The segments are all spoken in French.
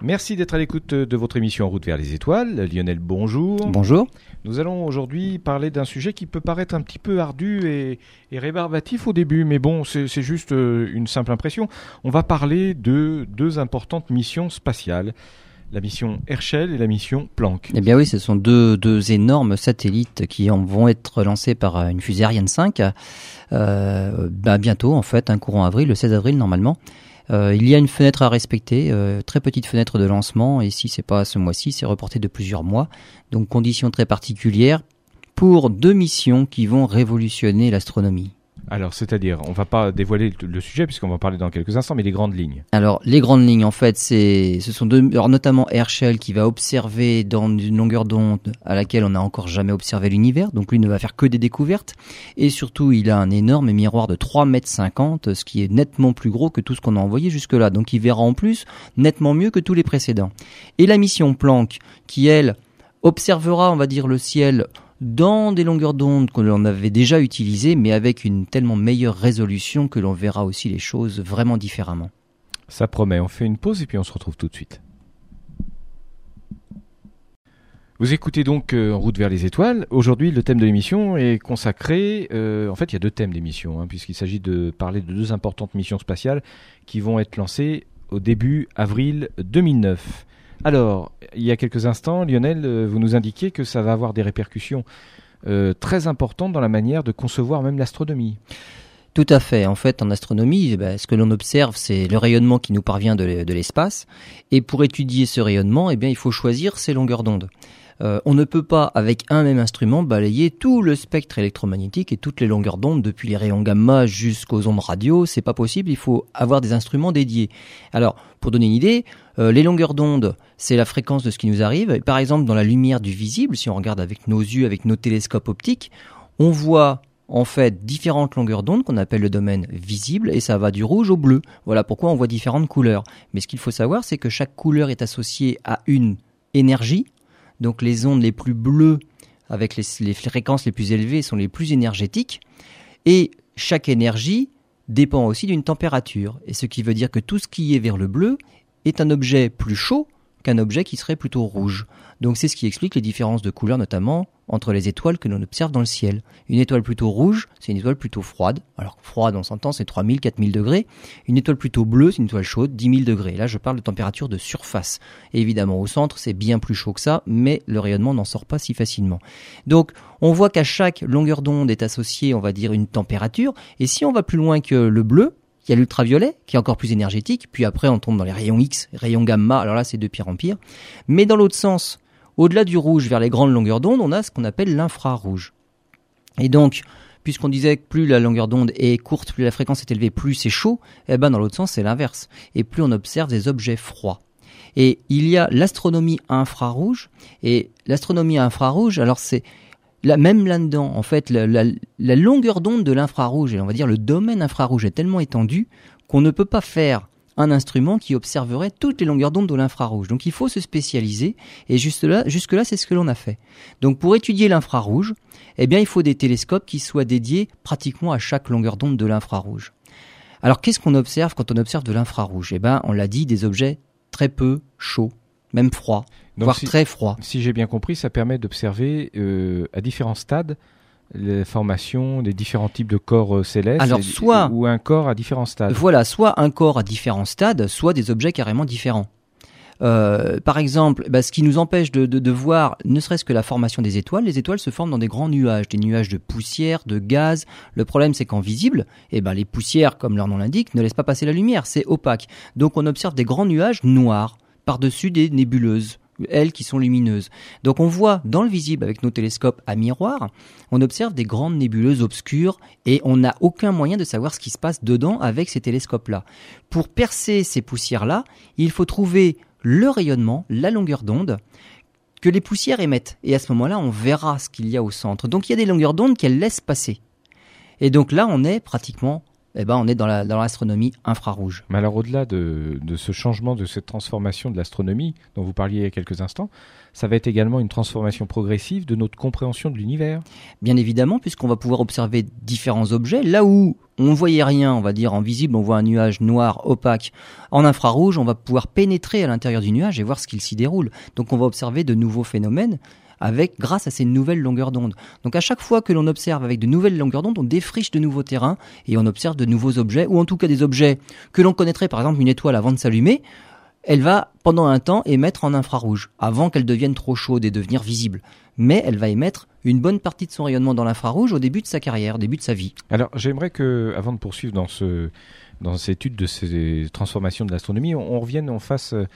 Merci d'être à l'écoute de votre émission En route vers les étoiles. Lionel, bonjour. Bonjour. Nous allons aujourd'hui parler d'un sujet qui peut paraître un petit peu ardu et, rébarbatif au début, mais bon, c'est juste euh, une simple impression. On va parler de deux importantes missions spatiales. La mission Herschel et la mission Planck. Eh bien oui, ce sont deux, deux énormes satellites qui vont être lancés par euh, une fusée Ariane 5 euh, bah bientôt, en fait, un courant avril, le 16 avril normalement. Euh, il y a une fenêtre à respecter, euh, très petite fenêtre de lancement, et si c'est pas ce mois-ci, c'est reporté de plusieurs mois. Donc conditions très particulières pour deux missions qui vont révolutionner l'astronomie. Alors, c'est-à-dire, on va pas dévoiler le sujet puisqu'on va parler dans quelques instants, mais les grandes lignes. Alors, les grandes lignes, en fait, c'est, ce sont deux, notamment Herschel qui va observer dans une longueur d'onde à laquelle on n'a encore jamais observé l'univers. Donc, lui ne va faire que des découvertes. Et surtout, il a un énorme miroir de 3 mètres 50, ce qui est nettement plus gros que tout ce qu'on a envoyé jusque-là. Donc, il verra en plus nettement mieux que tous les précédents. Et la mission Planck, qui elle, observera, on va dire, le ciel dans des longueurs d'onde que l'on avait déjà utilisées, mais avec une tellement meilleure résolution que l'on verra aussi les choses vraiment différemment. Ça promet, on fait une pause et puis on se retrouve tout de suite. Vous écoutez donc euh, En route vers les étoiles. Aujourd'hui, le thème de l'émission est consacré. Euh, en fait, il y a deux thèmes d'émission, hein, puisqu'il s'agit de parler de deux importantes missions spatiales qui vont être lancées au début avril 2009. Alors, il y a quelques instants, Lionel, euh, vous nous indiquiez que ça va avoir des répercussions euh, très importantes dans la manière de concevoir même l'astronomie. Tout à fait. En fait, en astronomie, eh ben, ce que l'on observe, c'est le rayonnement qui nous parvient de l'espace. Et pour étudier ce rayonnement, eh bien, il faut choisir ses longueurs d'onde. Euh, on ne peut pas, avec un même instrument, balayer tout le spectre électromagnétique et toutes les longueurs d'onde, depuis les rayons gamma jusqu'aux ondes radio. C'est pas possible. Il faut avoir des instruments dédiés. Alors, pour donner une idée, euh, les longueurs d'onde, c'est la fréquence de ce qui nous arrive. par exemple, dans la lumière du visible, si on regarde avec nos yeux, avec nos télescopes optiques, on voit en fait différentes longueurs d'onde qu'on appelle le domaine visible et ça va du rouge au bleu. Voilà pourquoi on voit différentes couleurs. Mais ce qu'il faut savoir, c'est que chaque couleur est associée à une énergie donc les ondes les plus bleues avec les, fréquences les plus élevées sont les plus énergétiques. Et chaque énergie dépend aussi d'une température. Et ce qui veut dire que tout ce qui est vers le bleu est un objet plus chaud qu'un objet qui serait plutôt rouge. Donc c'est ce qui explique les différences de couleurs notamment entre les étoiles que l'on observe dans le ciel. Une étoile plutôt rouge, c'est une étoile plutôt froide. Alors froide, on s'entend, c'est 3000, 4000 degrés. Une étoile plutôt bleue, c'est une étoile chaude, 10 000 degrés. Là, je parle de température de surface. évidemment, au centre, c'est bien plus chaud que ça, mais le rayonnement n'en sort pas si facilement. Donc, on voit qu'à chaque longueur d'onde est associée, on va dire, une température. Et si on va plus loin que le bleu, il y a l'ultraviolet qui est encore plus énergétique, puis après on tombe dans les rayons X, rayons gamma, alors là c'est de pire en pire. Mais dans l'autre sens, au-delà du rouge vers les grandes longueurs d'onde, on a ce qu'on appelle l'infrarouge. Et donc, puisqu'on disait que plus la longueur d'onde est courte, plus la fréquence est élevée, plus c'est chaud, eh ben dans l'autre sens c'est l'inverse. Et plus on observe des objets froids. Et il y a l'astronomie infrarouge. Et l'astronomie infrarouge, alors c'est même là-dedans, en fait, la longueur d'onde de l'infrarouge, et on va dire le domaine infrarouge est tellement étendu qu'on ne peut pas faire un instrument qui observerait toutes les longueurs d'onde de l'infrarouge. Donc il faut se spécialiser et juste là, jusque là c'est ce que l'on a fait. Donc pour étudier l'infrarouge, eh bien il faut des télescopes qui soient dédiés pratiquement à chaque longueur d'onde de l'infrarouge. Alors qu'est-ce qu'on observe quand on observe de l'infrarouge? Eh bien on l'a dit des objets très peu chauds, même froids, voire très froids. Si j'ai bien compris, ça permet d'observer euh, à différents stades les formations des différents types de corps euh, célestes Alors, soit, ou un corps à différents stades. Voilà, soit un corps à différents stades, soit des objets carrément différents. Euh, par exemple, bah, ce qui nous empêche de, de, de voir ne serait-ce que la formation des étoiles, les étoiles se forment dans des grands nuages, des nuages de poussière, de gaz. Le problème, c'est qu'en visible, eh ben, les poussières, comme leur nom l'indique, ne laissent pas passer la lumière, c'est opaque. Donc on observe des grands nuages noirs par-dessus des nébuleuses elles qui sont lumineuses. Donc on voit dans le visible avec nos télescopes à miroir, on observe des grandes nébuleuses obscures et on n'a aucun moyen de savoir ce qui se passe dedans avec ces télescopes-là. Pour percer ces poussières-là, il faut trouver le rayonnement, la longueur d'onde que les poussières émettent. Et à ce moment-là, on verra ce qu'il y a au centre. Donc il y a des longueurs d'onde qu'elles laissent passer. Et donc là, on est pratiquement eh ben, on est dans l'astronomie la, dans infrarouge. Mais alors au-delà de, de, ce changement, de cette transformation de l'astronomie dont vous parliez il y a quelques instants, ça va être également une transformation progressive de notre compréhension de l'univers. Bien évidemment, puisqu'on va pouvoir observer différents objets. Là où on ne voyait rien, on va dire en visible, on voit un nuage noir opaque. En infrarouge, on va pouvoir pénétrer à l'intérieur du nuage et voir ce qu'il s'y déroule. Donc on va observer de nouveaux phénomènes avec grâce à ces nouvelles longueurs d'onde. Donc à chaque fois que l'on observe avec de nouvelles longueurs d'onde, on défriche de nouveaux terrains et on observe de nouveaux objets, ou en tout cas des objets que l'on connaîtrait, par exemple une étoile avant de s'allumer, elle va pendant un temps émettre en infrarouge, avant qu'elle devienne trop chaude et devenir visible. Mais elle va émettre une bonne partie de son rayonnement dans l'infrarouge au début de sa carrière, début de sa vie. Alors j'aimerais que, avant de poursuivre dans ce cette étude de ces transformations de l'astronomie, on, on, revienne, on fasse euh,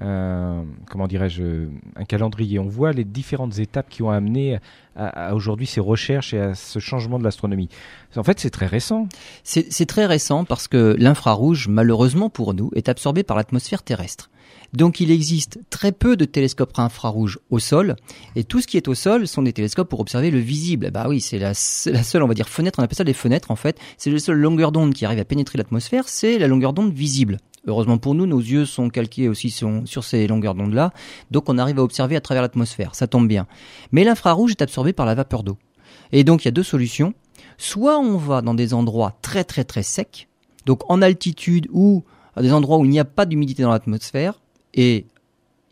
comment dirais-je, un calendrier. On voit les différentes étapes qui ont amené à, aujourd'hui ces recherches et à ce changement de l'astronomie. En fait, c'est très récent. C'est très récent parce que l'infrarouge, malheureusement pour nous, est absorbé par l'atmosphère terrestre. Donc il existe très peu de télescopes infrarouges au sol, et tout ce qui est au sol sont des télescopes pour observer le visible. Bah oui, c'est la, seule, on va dire, fenêtre, on appelle ça des fenêtres en fait. C'est la seule longueur d'onde qui arrive à pénétrer l'atmosphère, c'est la longueur d'onde visible. Heureusement pour nous, nos yeux sont calqués aussi sur, ces longueurs d'onde-là, donc on arrive à observer à travers l'atmosphère, ça tombe bien. Mais l'infrarouge est absorbé par la vapeur d'eau. Et donc il y a deux solutions. Soit on va dans des endroits très très très secs, donc en altitude ou à des endroits où il n'y a pas d'humidité dans l'atmosphère, et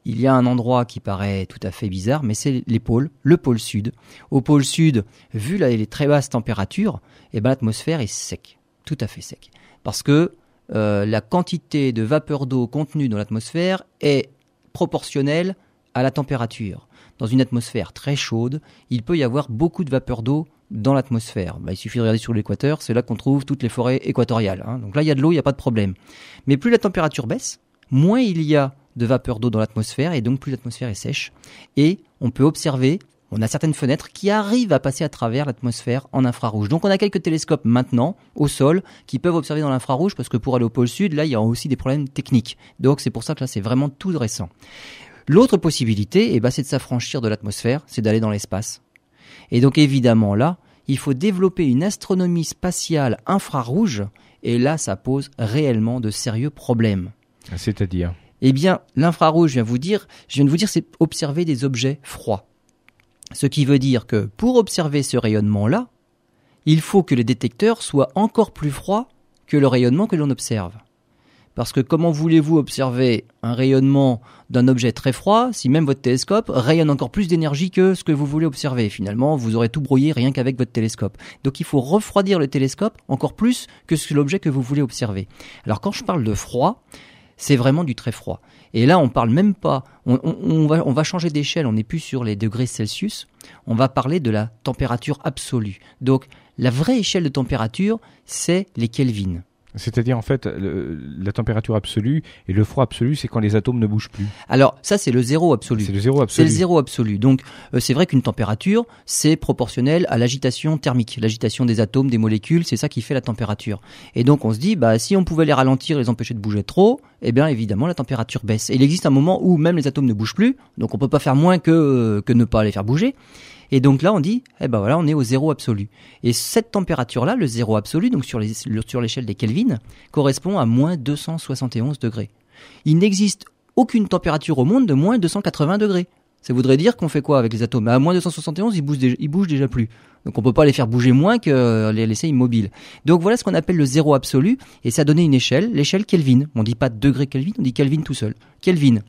il y a un endroit qui paraît tout à fait bizarre, mais c'est les pôles, le pôle sud. Au pôle sud, vu les très basses températures, eh ben, l'atmosphère est sec, tout à fait sec. Parce que euh, la quantité de vapeur d'eau contenue dans l'atmosphère est proportionnelle à la température. Dans une atmosphère très chaude, il peut y avoir beaucoup de vapeur d'eau dans l'atmosphère. Bah, il suffit de regarder sur l'équateur, c'est là qu'on trouve toutes les forêts équatoriales. Hein. Donc là, il y a de l'eau, il n'y a pas de problème. Mais plus la température baisse, moins il y a de vapeur d'eau dans l'atmosphère, et donc plus l'atmosphère est sèche. Et on peut observer on a certaines fenêtres qui arrivent à passer à travers l'atmosphère en infrarouge. Donc on a quelques télescopes maintenant au sol qui peuvent observer dans l'infrarouge parce que pour aller au pôle sud, là il y a aussi des problèmes techniques. Donc c'est pour ça que là c'est vraiment tout récent. L'autre possibilité, eh ben, c'est de s'affranchir de l'atmosphère, c'est d'aller dans l'espace. Et donc évidemment là, il faut développer une astronomie spatiale infrarouge et là ça pose réellement de sérieux problèmes. C'est-à-dire? Eh bien, l'infrarouge, je viens vous dire, je viens de vous dire, c'est observer des objets froids. Ce qui veut dire que pour observer ce rayonnement-là, il faut que les détecteurs soient encore plus froids que le rayonnement que l'on observe. Parce que comment voulez-vous observer un rayonnement d'un objet très froid si même votre télescope rayonne encore plus d'énergie que ce que vous voulez observer? Finalement, vous aurez tout brouillé rien qu'avec votre télescope. Donc il faut refroidir le télescope encore plus que l'objet que vous voulez observer. Alors quand je parle de froid, c'est vraiment du très froid. Et là, on parle même pas, on, va, on va changer d'échelle, on n'est plus sur les degrés Celsius, on va parler de la température absolue. Donc, la vraie échelle de température, c'est les Kelvin. C'est-à-dire en fait la température absolue et le froid absolu, c'est quand les atomes ne bougent plus. Alors ça c'est le zéro absolu. C'est le zéro absolu. C'est le zéro absolu. Donc euh, c'est vrai qu'une température c'est proportionnel à l'agitation thermique, l'agitation des atomes, des molécules, c'est ça qui fait la température. Et donc on se dit bah si on pouvait les ralentir, les empêcher de bouger trop, eh bien évidemment la température baisse. Et il existe un moment où même les atomes ne bougent plus, donc on peut pas faire moins que que ne pas les faire bouger. Et donc là, on dit, eh ben voilà, on est au zéro absolu. Et cette température-là, le zéro absolu, donc sur l'échelle des Kelvin, correspond à moins 271 degrés. Il n'existe aucune température au monde de moins 280 degrés. Ça voudrait dire qu'on fait quoi avec les atomes? À moins 271, ils bougent, déjà, ils bougent déjà plus. Donc on peut pas les faire bouger moins que les laisser immobiles. Donc voilà ce qu'on appelle le zéro absolu, et ça donnait une échelle, l'échelle Kelvin. On dit pas degré Kelvin, on dit Kelvin tout seul. Kelvin.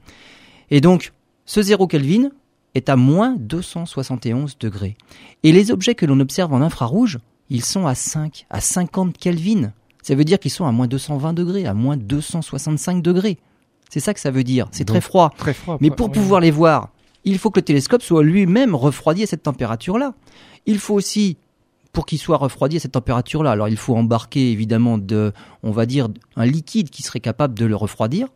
Et donc, ce zéro Kelvin, est à moins 271 degrés. Et les objets que l'on observe en infrarouge, ils sont à 5, à 50 Kelvin. Ça veut dire qu'ils sont à moins 220 degrés, à moins 265 degrés. C'est ça que ça veut dire. C'est très froid. Très froid. Mais pour pouvoir les voir, il faut que le télescope soit lui-même refroidi à cette température-là. Il faut aussi, pour qu'il soit refroidi à cette température-là, alors il faut embarquer évidemment de, on va dire, un liquide qui serait capable de le refroidir.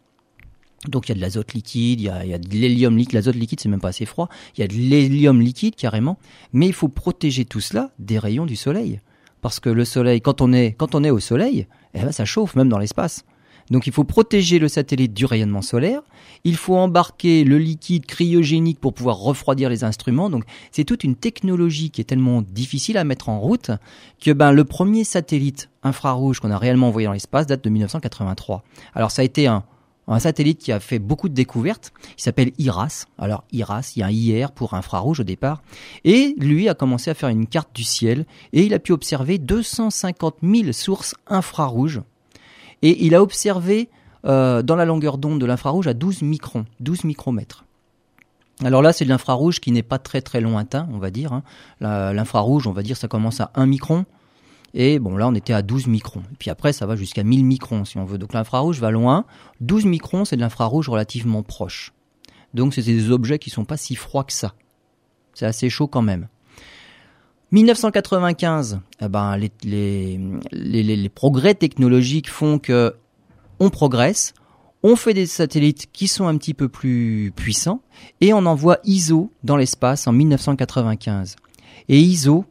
Donc il y a de l'azote liquide, il y a, de l'hélium liquide, l'azote liquide c'est même pas assez froid, il y a de l'hélium liquide carrément, mais il faut protéger tout cela des rayons du soleil. Parce que le soleil, quand on est, quand on est au soleil, eh ben, ça chauffe même dans l'espace. Donc il faut protéger le satellite du rayonnement solaire, il faut embarquer le liquide cryogénique pour pouvoir refroidir les instruments. Donc c'est toute une technologie qui est tellement difficile à mettre en route que ben le premier satellite infrarouge qu'on a réellement envoyé dans l'espace date de 1983. Alors ça a été un un satellite qui a fait beaucoup de découvertes. Il s'appelle IRAS. Alors IRAS, il y a un IR pour infrarouge au départ. Et lui a commencé à faire une carte du ciel et il a pu observer 250 000 sources infrarouges. Et il a observé euh, dans la longueur d'onde de l'infrarouge à 12 microns, 12 micromètres. Alors là, c'est de l'infrarouge qui n'est pas très très lointain, on va dire. Hein. L'infrarouge, on va dire, ça commence à 1 micron. Et bon, là, on était à 12 microns. Et puis après, ça va jusqu'à 1000 microns, si on veut. Donc l'infrarouge va loin. 12 microns, c'est de l'infrarouge relativement proche. Donc c'est des objets qui sont pas si froids que ça. C'est assez chaud quand même. 1995, eh ben, les, les, les, les, progrès technologiques font que on progresse, on fait des satellites qui sont un petit peu plus puissants et on envoie ISO dans l'espace en 1995. Et ISO,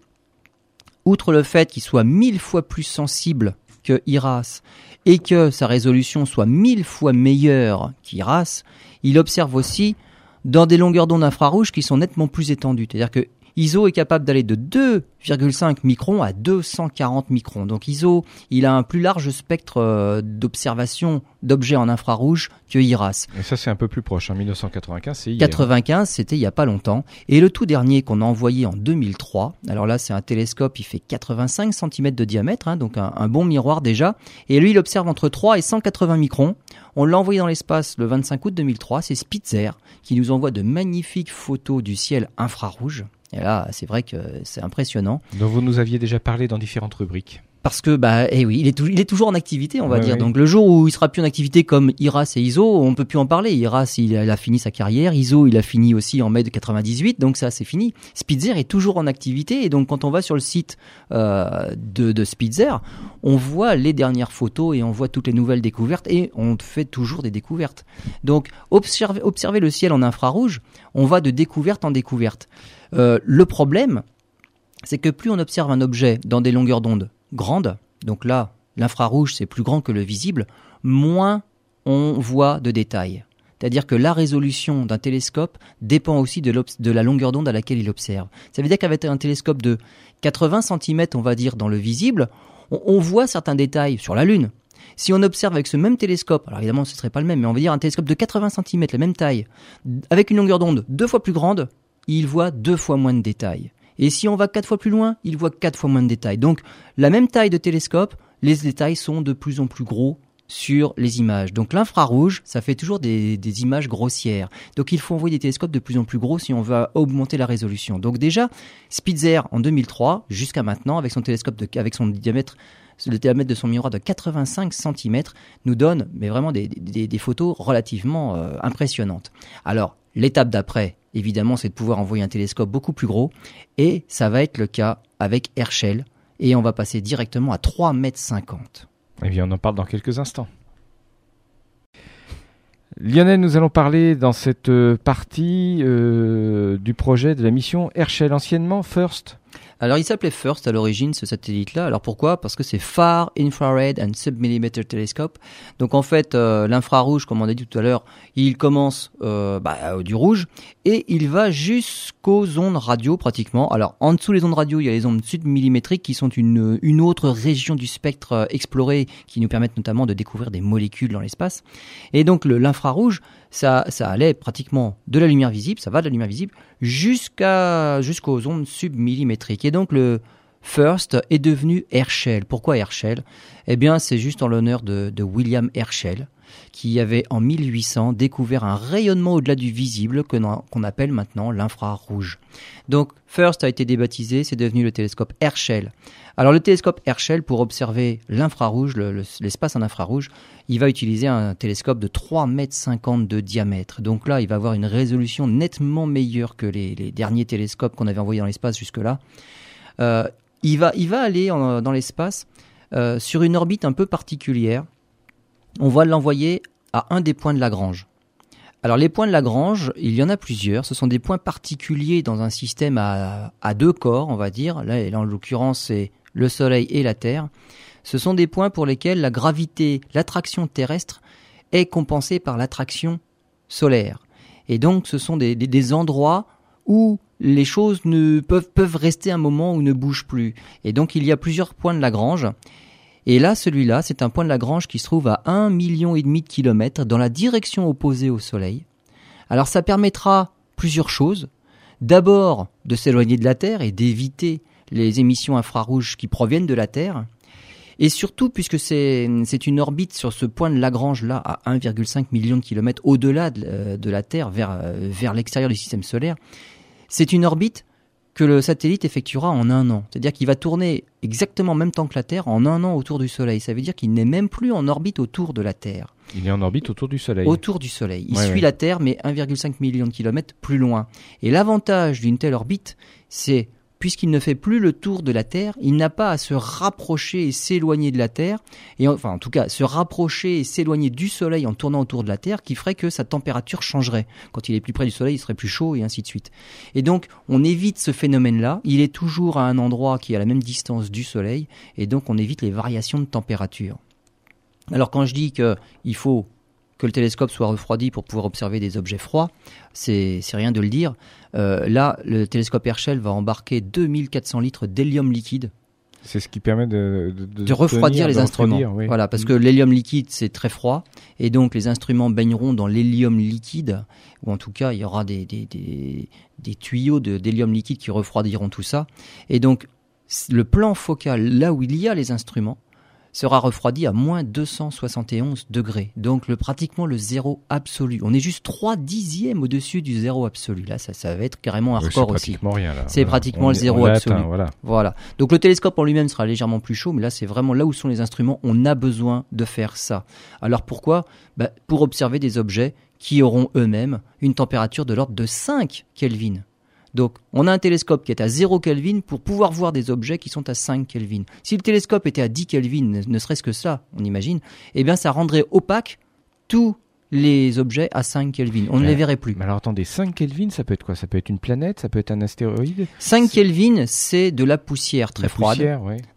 outre le fait qu'il soit mille fois plus sensible que IRAS et que sa résolution soit mille fois meilleure qu'IRAS, il observe aussi dans des longueurs d'onde infrarouges qui sont nettement plus étendues. C'est-à-dire que ISO est capable d'aller de 2,5 microns à 240 microns. Donc ISO, il a un plus large spectre euh, d'observation d'objets en infrarouge que IRAS. Et ça c'est un peu plus proche, en 1995 c'est 95 c'était il y a pas longtemps. Et le tout dernier qu'on a envoyé en 2003, alors là c'est un télescope, il fait 85 cm de diamètre, hein, donc un, un, bon miroir déjà. Et lui il observe entre 3 et 180 microns. On l'a envoyé dans l'espace le 25 août 2003, c'est Spitzer qui nous envoie de magnifiques photos du ciel infrarouge. Et là, c'est vrai que c'est impressionnant. Donc vous nous aviez déjà parlé dans différentes rubriques parce que bah eh oui, il est, il est toujours en activité, on va dire. Donc le jour où il sera plus en activité comme Iras et ISO, on peut plus en parler. Iras, il a, fini sa carrière, ISO, il a fini aussi en mai de 98, donc ça c'est fini. Spitzer est toujours en activité et donc quand on va sur le site euh, de, de Spitzer, on voit les dernières photos et on voit toutes les nouvelles découvertes et on fait toujours des découvertes. Donc observer, observer le ciel en infrarouge, on va de découverte en découverte. Euh, le problème, c'est que plus on observe un objet dans des longueurs d'onde grandes, donc là, l'infrarouge c'est plus grand que le visible, moins on voit de détails. C'est-à-dire que la résolution d'un télescope dépend aussi de, la longueur d'onde à laquelle il observe. Ça veut dire qu'avec un télescope de 80 cm, on va dire, dans le visible, on, on voit certains détails sur la Lune. Si on observe avec ce même télescope, alors évidemment ce serait pas le même, mais on va dire un télescope de 80 cm, la même taille, avec une longueur d'onde deux fois plus grande, il voit deux fois moins de détails. Et si on va quatre fois plus loin, il voit quatre fois moins de détails. Donc, la même taille de télescope, les détails sont de plus en plus gros sur les images. Donc l'infrarouge, ça fait toujours des, images grossières. Donc il faut envoyer des télescopes de plus en plus gros si on veut augmenter la résolution. Donc déjà, Spitzer en 2003, jusqu'à maintenant, avec son télescope avec son diamètre le diamètre de son miroir de 85 cm nous donne mais vraiment des, photos relativement euh, impressionnantes. Alors l'étape d'après, évidemment, c'est de pouvoir envoyer un télescope beaucoup plus gros. Et ça va être le cas avec Herschel. Et on va passer directement à 3,50 mètres. Eh bien, on en parle dans quelques instants. Lionel, nous allons parler dans cette euh, partie euh, du projet de la mission Herschel, anciennement First. Alors il s'appelait FIRST à l'origine ce satellite-là. Alors pourquoi? Parce que c'est Far Infrared and Submillimeter Telescope. Donc en fait euh, l'infrarouge, comme on a dit tout à l'heure, il commence euh, bah, du rouge et il va jusqu'aux ondes radio pratiquement. Alors en dessous des ondes radio, il y a les ondes submillimétriques qui sont une, une autre région du spectre euh, exploré qui nous permettent notamment de découvrir des molécules dans l'espace. Et donc l'infrarouge, ça, ça allait pratiquement de la lumière visible, ça va de la lumière visible jusqu'à jusqu'aux ondes submillimétriques. Donc le First est devenu Herschel. Pourquoi Herschel? Eh bien, c'est juste en l'honneur de, William Herschel, qui avait en 1800 découvert un rayonnement au-delà du visible qu'on appelle maintenant l'infrarouge. Donc, First a été débaptisé, c'est devenu le télescope Herschel. Alors, le télescope Herschel, pour observer l'infrarouge, l'espace en infrarouge, il va utiliser un télescope de 3,50 mètres de diamètre. Donc là, il va avoir une résolution nettement meilleure que les, derniers télescopes qu'on avait envoyés dans l'espace jusque-là. Euh, il, va, aller dans l'espace euh, sur une orbite un peu particulière. On va l'envoyer à un des points de Lagrange. Alors les points de Lagrange, il y en a plusieurs. Ce sont des points particuliers dans un système à, deux corps, on va dire. Là, en l'occurrence, c'est le Soleil et la Terre, ce sont des points pour lesquels la gravité, l'attraction terrestre est compensée par l'attraction solaire. Et donc ce sont des, des, endroits où les choses peuvent, rester un moment ou ne bougent plus. Et donc il y a plusieurs points de Lagrange. Et là, celui-là, c'est un point de Lagrange qui se trouve à un million et demi de kilomètres dans la direction opposée au Soleil. Alors ça permettra plusieurs choses. D'abord, de s'éloigner de la Terre et d'éviter les émissions infrarouges qui proviennent de la Terre. Et surtout, puisque c'est une orbite sur ce point de Lagrange-là, à 1,5 million de kilomètres au-delà de, euh, la Terre, euh, vers l'extérieur du système solaire, c'est une orbite que le satellite effectuera en un an. C'est-à-dire qu'il va tourner exactement en même temps que la Terre en un an autour du Soleil. Ça veut dire qu'il n'est même plus en orbite autour de la Terre. Il est en orbite autour du Soleil. Autour du Soleil. Il suit la Terre, mais 1,5 million de kilomètres plus loin. Et l'avantage d'une telle orbite, c'est puisqu'il ne fait plus le tour de la Terre, il n'a pas à se rapprocher et s'éloigner de la Terre, et enfin en tout cas se rapprocher et s'éloigner du Soleil en tournant autour de la Terre, qui ferait que sa température changerait. Quand il est plus près du Soleil, il serait plus chaud et ainsi de suite. Et donc on évite ce phénomène-là, il est toujours à un endroit qui est à la même distance du Soleil, et donc on évite les variations de température. Alors quand je dis qu'il faut que le télescope soit refroidi pour pouvoir observer des objets froids, c'est rien de le dire. Euh, là, le télescope Herschel va embarquer 2400 litres d'hélium liquide. C'est ce qui permet de, de, refroidir les instruments. Voilà, parce que l'hélium liquide c'est très froid et donc les instruments baigneront dans l'hélium liquide ou en tout cas il y aura des, des, des, des tuyaux d'hélium liquide qui refroidiront tout ça. Et donc le plan focal, là où il y a les instruments, sera refroidi à moins 271 degrés. Donc le, pratiquement le zéro absolu. On est juste 3 dixièmes au-dessus du zéro absolu. Là, ça, ça va être carrément hardcore aussi. C'est pratiquement rien là. C'est pratiquement le zéro absolu. voilà. voilà. Donc le télescope en lui-même sera légèrement plus chaud, mais là c'est vraiment là où sont les instruments. On a besoin de faire ça. Alors pourquoi? Bah, Pour observer des objets qui auront eux-mêmes une température de l'ordre de 5 Kelvin. Donc, on a un télescope qui est à 0 Kelvin pour pouvoir voir des objets qui sont à 5 Kelvin. Si le télescope était à 10 Kelvin, ne serait-ce que ça, on imagine, eh bien, ça rendrait opaque tous les objets à 5 Kelvin. On ne les verrait plus. Mais alors attendez, 5 Kelvin, ça peut être quoi? Ça peut être une planète, ça peut être un astéroïde? 5 Kelvin, c'est de la poussière très froide.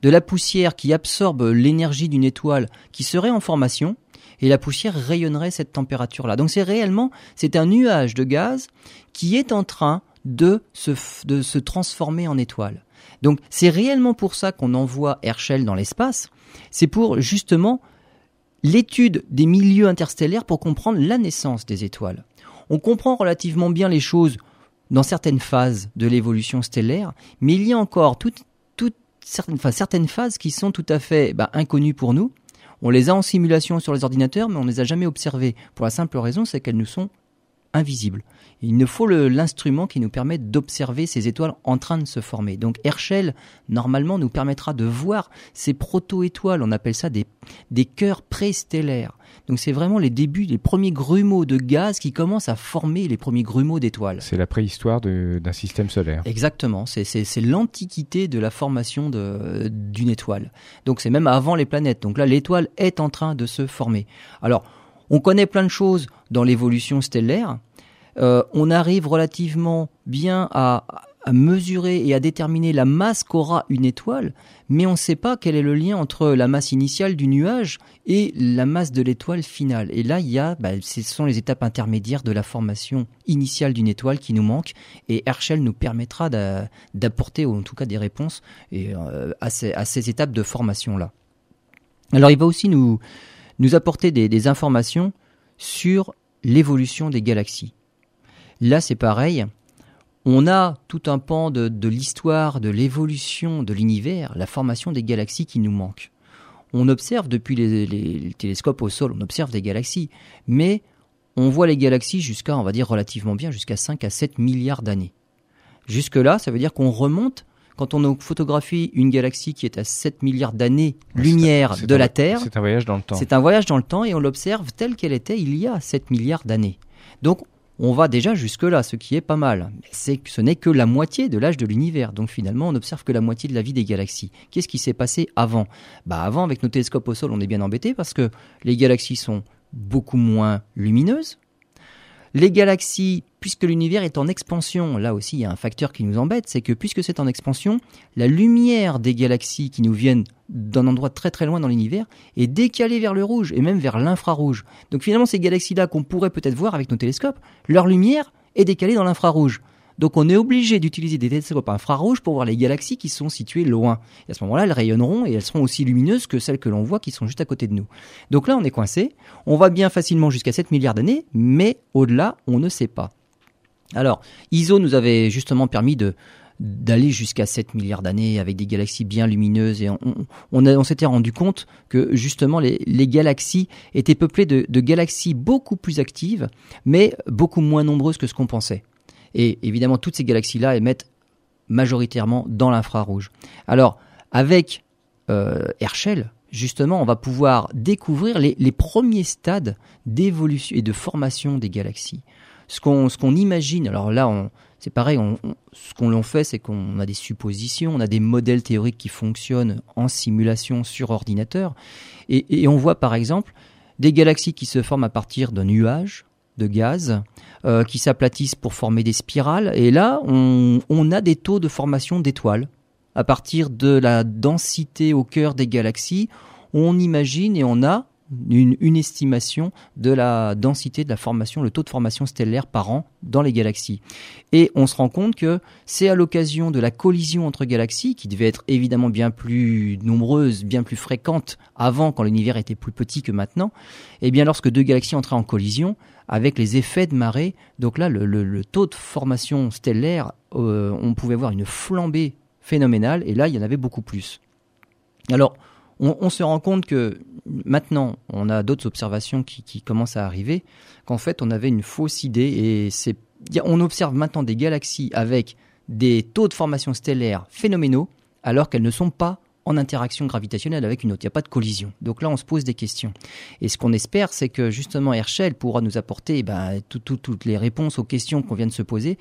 De la poussière qui absorbe l'énergie d'une étoile qui serait en formation et la poussière rayonnerait cette température-là. Donc c'est réellement, c'est un nuage de gaz qui est en train de se, de se transformer en étoile. Donc c'est réellement pour ça qu'on envoie Herschel dans l'espace, c'est pour justement l'étude des milieux interstellaires pour comprendre la naissance des étoiles. On comprend relativement bien les choses dans certaines phases de l'évolution stellaire, mais il y a encore toutes, certaines, certaines phases qui sont tout à fait bah, inconnues pour nous. On les a en simulation sur les ordinateurs, mais on ne les a jamais observées. Pour la simple raison, c'est qu'elles nous sont invisibles. Il nous faut l'instrument qui nous permet d'observer ces étoiles en train de se former. Donc Herschel, normalement, nous permettra de voir ces proto-étoiles. On appelle ça des, des cœurs préstellaires. Donc c'est vraiment les débuts, les premiers grumeaux de gaz qui commencent à former les premiers grumeaux d'étoiles. C'est la préhistoire d'un système solaire. Exactement, c'est l'antiquité de la formation d'une étoile. Donc c'est même avant les planètes. Donc là, l'étoile est en train de se former. Alors, on connaît plein de choses dans l'évolution stellaire. Euh, on arrive relativement bien à, mesurer et à déterminer la masse qu'aura une étoile, mais on ne sait pas quel est le lien entre la masse initiale du nuage et la masse de l'étoile finale. Et là, il y a, bah, ce sont les étapes intermédiaires de la formation initiale d'une étoile qui nous manquent, et Herschel nous permettra d'apporter, en tout cas des réponses euh, à, ces, étapes de formation-là. Alors, il va aussi nous, apporter des informations sur l'évolution des galaxies. Là, c'est pareil. On a tout un pan de, l'histoire, de l'évolution de l'univers, la formation des galaxies qui nous manque. On observe depuis les, télescopes au sol, on observe des galaxies, mais on voit les galaxies jusqu'à, on va dire relativement bien, jusqu'à 5 à 7 milliards d'années. Jusque-là, ça veut dire qu'on remonte, quand on photographie une galaxie qui est à 7 milliards d'années-lumière de la Terre. C'est un voyage dans le temps. C'est un voyage dans le temps et on l'observe telle qu'elle était il y a 7 milliards d'années. Donc on va déjà jusque-là, ce qui est pas mal. C'est ce n'est que la moitié de l'âge de l'univers, donc finalement on n'observe que la moitié de la vie des galaxies. Qu'est-ce qui s'est passé avant? Bah avant, avec nos télescopes au sol, on est bien embêté parce que les galaxies sont beaucoup moins lumineuses. Les galaxies, puisque l'univers est en expansion, là aussi il y a un facteur qui nous embête, c'est que puisque c'est en expansion, la lumière des galaxies qui nous viennent d'un endroit très très loin dans l'univers est décalée vers le rouge et même vers l'infrarouge. Donc finalement ces galaxies-là qu'on pourrait peut-être voir avec nos télescopes, leur lumière est décalée dans l'infrarouge. Donc on est obligé d'utiliser des télescopes infrarouges pour voir les galaxies qui sont situées loin. Et à ce moment-là, elles rayonneront et elles seront aussi lumineuses que celles que l'on voit qui sont juste à côté de nous. Donc là, on est coincé. On va bien facilement jusqu'à 7 milliards d'années, mais au-delà, on ne sait pas. Alors, ISO nous avait justement permis d'aller jusqu'à 7 milliards d'années avec des galaxies bien lumineuses et on, s'était rendu compte que justement les, galaxies étaient peuplées de, galaxies beaucoup plus actives mais beaucoup moins nombreuses que ce qu'on pensait. Et évidemment, toutes ces galaxies-là émettent majoritairement dans l'infrarouge. Alors, avec euh, Herschel, justement, on va pouvoir découvrir les, premiers stades d'évolution et de formation des galaxies. Ce qu'on imagine, alors là, c'est pareil, ce qu'on fait, c'est qu'on a des suppositions, on a des modèles théoriques qui fonctionnent en simulation sur ordinateur, et on voit par exemple des galaxies qui se forment à partir d'un nuage de gaz euh, qui s'aplatissent pour former des spirales. Et là, on, on a des taux de formation d'étoiles. À partir de la densité au cœur des galaxies, on imagine et on a une, estimation de la densité de la formation, le taux de formation stellaire par an dans les galaxies. Et on se rend compte que c'est à l'occasion de la collision entre galaxies, qui devait être évidemment bien plus nombreuse, bien plus fréquente avant, quand l'univers était plus petit que maintenant, et eh bien lorsque deux galaxies entraient en collision, avec les effets de marée, donc là, le, taux de formation stellaire, euh, on pouvait voir une flambée phénoménale, et là, il y en avait beaucoup plus. Alors, on, se rend compte que maintenant, on a d'autres observations qui, commencent à arriver, qu'en fait, on avait une fausse idée et on observe maintenant des galaxies avec des taux de formation stellaire phénoménaux, alors qu'elles ne sont pas en interaction gravitationnelle avec une autre. Il n'y a pas de collision. Donc là, on se pose des questions. Et ce qu'on espère, c'est que justement Herschel pourra nous apporter ben, toutes les réponses aux questions qu'on vient de se poser,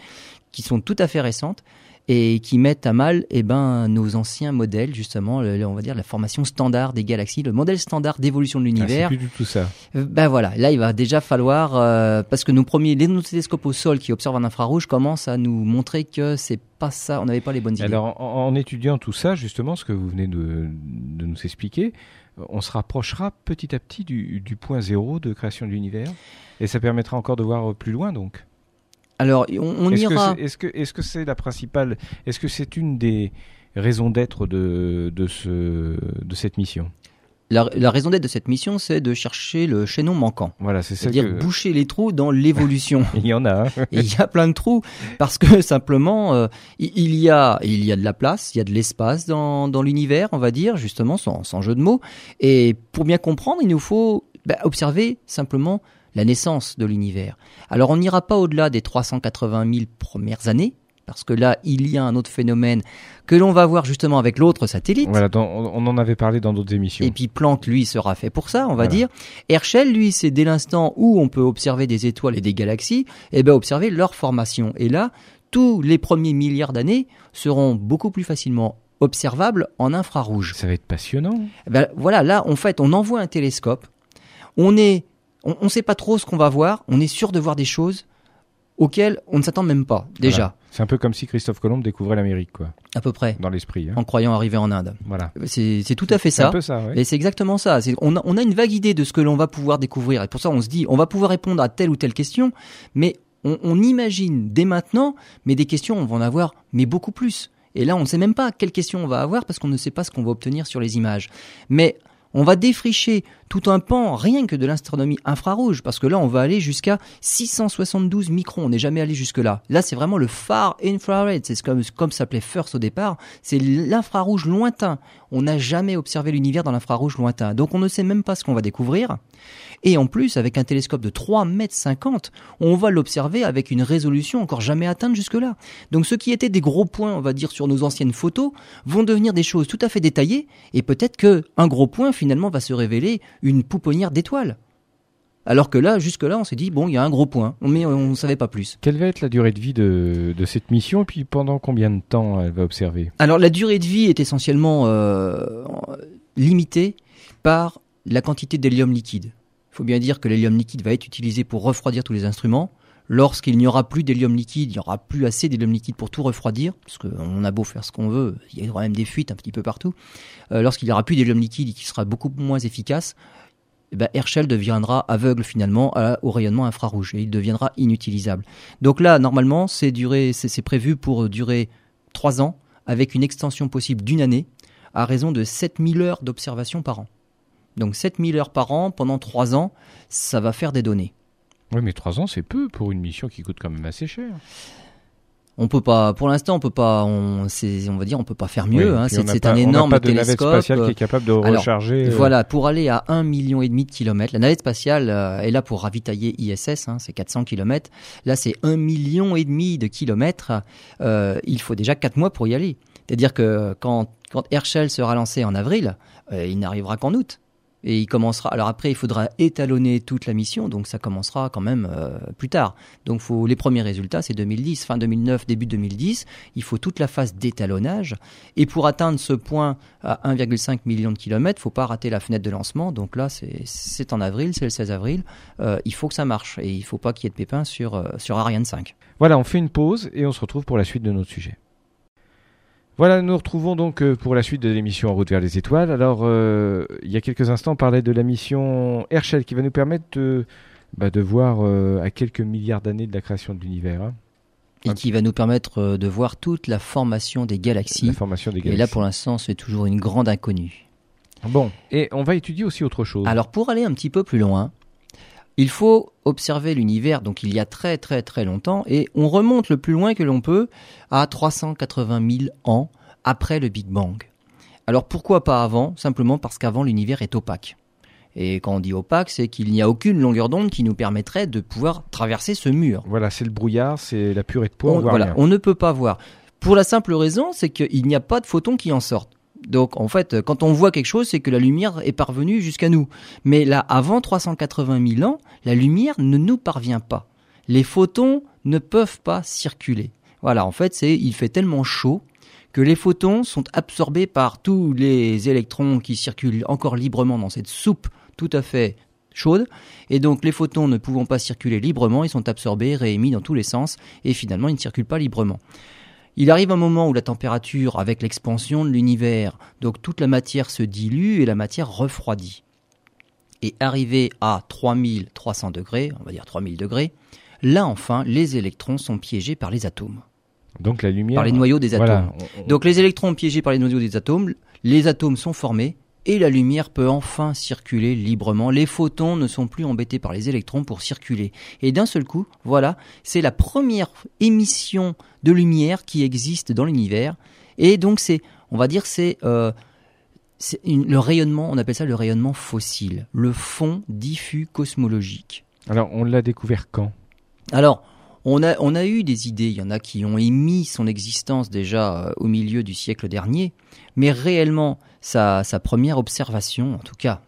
qui sont tout à fait récentes, et qui mettent à mal eh ben, nos anciens modèles, justement, on va dire la formation standard des galaxies, le modèle standard d'évolution de l'univers. Ah, c'est plus du tout ça. Euh, ben voilà, là il va déjà falloir, euh, parce que nos premiers, les télescopes au sol qui observent en infrarouge commencent à nous montrer que c'est pas ça, on n'avait pas les bonnes idées. Alors en, étudiant tout ça, justement, ce que vous venez de, de nous expliquer, on se rapprochera petit à petit du, du point zéro de création de l'univers, et ça permettra encore de voir plus loin donc. Alors, on, ira. Est-ce que est-ce que c'est la principale Est-ce que c'est une des raisons d'être de de ce de cette mission? La, raison d'être de cette mission, c'est de chercher le chaînon manquant. Voilà, c'est ça. C'est-à-dire boucher les trous dans l'évolution. il y en a. il y a plein de trous parce que simplement, euh, il y a il y a de la place, il y a de l'espace dans, dans l'univers, on va dire, justement, sans, sans jeu de mots. Et pour bien comprendre, il nous faut bah, observer simplement la naissance de l'univers. Alors on n'ira pas au-delà des 380 000 premières années, parce que là, il y a un autre phénomène que l'on va voir justement avec l'autre satellite. Voilà, on en avait parlé dans d'autres émissions. Et puis Planck, lui, sera fait pour ça, on va dire. Herschel, lui, c'est dès l'instant où on peut observer des étoiles et des galaxies, et eh ben observer leur formation. Et là, tous les premiers milliards d'années seront beaucoup plus facilement observables en infrarouge. Ça va être passionnant. Eh ben, voilà, là, en fait, on envoie un télescope, on est on ne sait pas trop ce qu'on va voir, on est sûr de voir des choses auxquelles on ne s'attend même pas, déjà. C'est un peu comme si Christophe Colomb découvrait l'Amérique, quoi. À peu près. Dans l'esprit. Hein. En croyant arriver en Inde. Voilà. C'est tout à fait ça. C'est un peu ça, Et c'est exactement ça. On a, on a une vague idée de ce que l'on va pouvoir découvrir. Et pour ça, on se dit, on va pouvoir répondre à telle ou telle question, mais on, on imagine dès maintenant, mais des questions, on va en avoir, mais beaucoup plus. Et là, on ne sait même pas quelles questions on va avoir parce qu'on ne sait pas ce qu'on va obtenir sur les images. Mais on va défricher tout un pan rien que de l'astronomie infrarouge, parce que là on va aller jusqu'à 672 microns, on n'est jamais allé jusque là. Là c'est vraiment le far infrared, c'est comme, comme s'appelait FIRST au départ, c'est l'infrarouge lointain. On n'a jamais observé l'univers dans l'infrarouge lointain, donc on ne sait même pas ce qu'on va découvrir. Et en plus, avec un télescope de 3 mètres 50, on va l'observer avec une résolution encore jamais atteinte jusque-là. Donc ce qui était des gros points, on va dire, sur nos anciennes photos, vont devenir des choses tout à fait détaillées, et peut-être que un gros point finalement va se révéler une pouponnière d'étoiles. Alors que là, jusque-là, on s'est dit, bon, il y a un gros point, mais on ne savait pas plus. Quelle va être la durée de vie de, cette mission, et puis pendant combien de temps elle va observer? Alors, la durée de vie est essentiellement euh, limitée par la quantité d'hélium liquide. Il faut bien dire que l'hélium liquide va être utilisé pour refroidir tous les instruments. lorsqu'il n'y aura plus d'hélium liquide, il n'y aura plus assez d'hélium liquide pour tout refroidir, parce qu'on a beau faire ce qu'on veut, il y a quand même des fuites un petit peu partout. Euh, lorsqu'il n'y aura plus d'hélium liquide et qui sera beaucoup moins efficace, eh ben Herschel deviendra aveugle finalement au rayonnement infrarouge et il deviendra inutilisable. Donc là, normalement, c'est prévu pour durer trois ans avec une extension possible d'une année à raison de 7000 heures d'observation par an. Donc 7000 heures par an pendant trois ans, ça va faire des données. Oui, mais trois ans, c'est peu pour une mission qui coûte quand même assez cher. On peut pas, pour l'instant, on peut pas, on, on va dire, on peut pas faire mieux. hein. C'est un énorme on pas de navette spatiale qui est capable de recharger. Euh. Voilà, pour aller à un million et demi de kilomètres, la navette spatiale euh, est là pour ravitailler ISS, hein, c'est 400 kilomètres. Là, c'est un million et demi de kilomètres. Euh, il faut déjà quatre mois pour y aller. C'est-à-dire que quand, quand Herschel sera lancé en avril, il n'arrivera qu'en août et il commencera. Alors après, il faudra étalonner toute la mission, donc ça commencera quand même euh, plus tard. Donc les premiers résultats, c'est 2010, fin 2009, début 2010. Il faut toute la phase d'étalonnage et pour atteindre ce point à 1,5 million de kilomètres, faut pas rater la fenêtre de lancement. Donc là, c'est en avril, c'est le 16 avril. Euh, il faut que ça marche et il faut pas qu'il y ait de pépins sur euh, sur Ariane 5. Voilà, on fait une pause et on se retrouve pour la suite de notre sujet. Voilà, nous nous retrouvons donc euh, pour la suite de l'émission En route vers les étoiles. Alors, euh, il y a quelques instants, on parlait de la mission Herschel qui va nous permettre de, bah, de voir euh, à quelques milliards d'années de la création de l'univers. Hein. Et qui va nous permettre de voir toute la formation des galaxies. La formation des galaxies. Et là, pour l'instant, c'est toujours une grande inconnue. Bon, et on va étudier aussi autre chose. Alors, pour aller un petit peu plus loin, il faut observer l'univers, donc il y a très très très longtemps, et on remonte le plus loin que l'on peut à 380 000 ans après le Big Bang. Alors pourquoi pas avant? Simplement parce qu'avant l'univers est opaque. Et quand on dit opaque, c'est qu'il n'y a aucune longueur d'onde qui nous permettrait de pouvoir traverser ce mur. Voilà, c'est le brouillard, c'est la purée de poids. On, voilà, on ne peut pas voir. Pour la simple raison, c'est qu'il n'y a pas de photons qui en sortent. Donc en fait, quand on voit quelque chose, c'est que la lumière est parvenue jusqu'à nous. Mais là, avant 380 000 ans, la lumière ne nous parvient pas. Les photons ne peuvent pas circuler. Voilà, en fait, c'est il fait tellement chaud que les photons sont absorbés par tous les électrons qui circulent encore librement dans cette soupe tout à fait chaude. Et donc les photons ne pouvant pas circuler librement, ils sont absorbés, réémis dans tous les sens, et finalement ils ne circulent pas librement. Il arrive un moment où la température, avec l'expansion de l'univers, donc toute la matière se dilue et la matière refroidit. Et arrivé à 3300 degrés, on va dire 3000 degrés, là enfin, les électrons sont piégés par les atomes. Donc la lumière. Par les noyaux des atomes. Donc les électrons piégés par les noyaux des atomes, les atomes sont formés et la lumière peut enfin circuler librement. Les photons ne sont plus embêtés par les électrons pour circuler. Et d'un seul coup, voilà, c'est la première émission de lumière qui existe dans l'univers. Et donc c'est, on va dire, c'est euh, le rayonnement, on appelle ça le rayonnement fossile, le fond diffus cosmologique. Alors on l'a découvert quand? Alors, on a, on a eu des idées, il y en a qui ont émis son existence déjà euh, au milieu du siècle dernier, mais réellement, sa, première observation, en tout cas,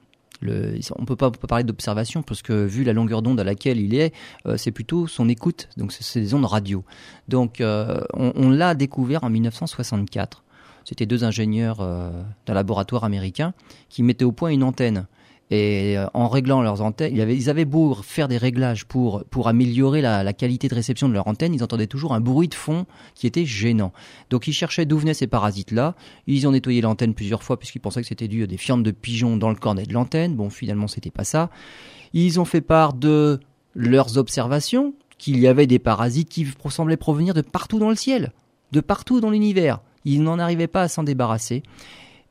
on peut pas, parler d'observation parce que vu la longueur d'onde à laquelle il est, euh, c'est plutôt son écoute, donc c'est des ondes radio. Donc euh, on, l'a découvert en 1964. C'était deux ingénieurs d'un laboratoire américain qui mettaient au point une antenne et euh, en réglant leurs antennes, ils avaient, beau faire des réglages pour, pour améliorer la, la, qualité de réception de leur antenne, ils entendaient toujours un bruit de fond qui était gênant. Donc ils cherchaient d'où venaient ces parasites-là. Ils ont nettoyé l'antenne plusieurs fois puisqu'ils pensaient que c'était dû à des fientes de pigeons dans le cornet de l'antenne. Bon, finalement, c'était pas ça. Ils ont fait part de leurs observations qu'il y avait des parasites qui semblaient provenir de partout dans le ciel, de partout dans l'univers. Ils n'en arrivaient pas à s'en débarrasser.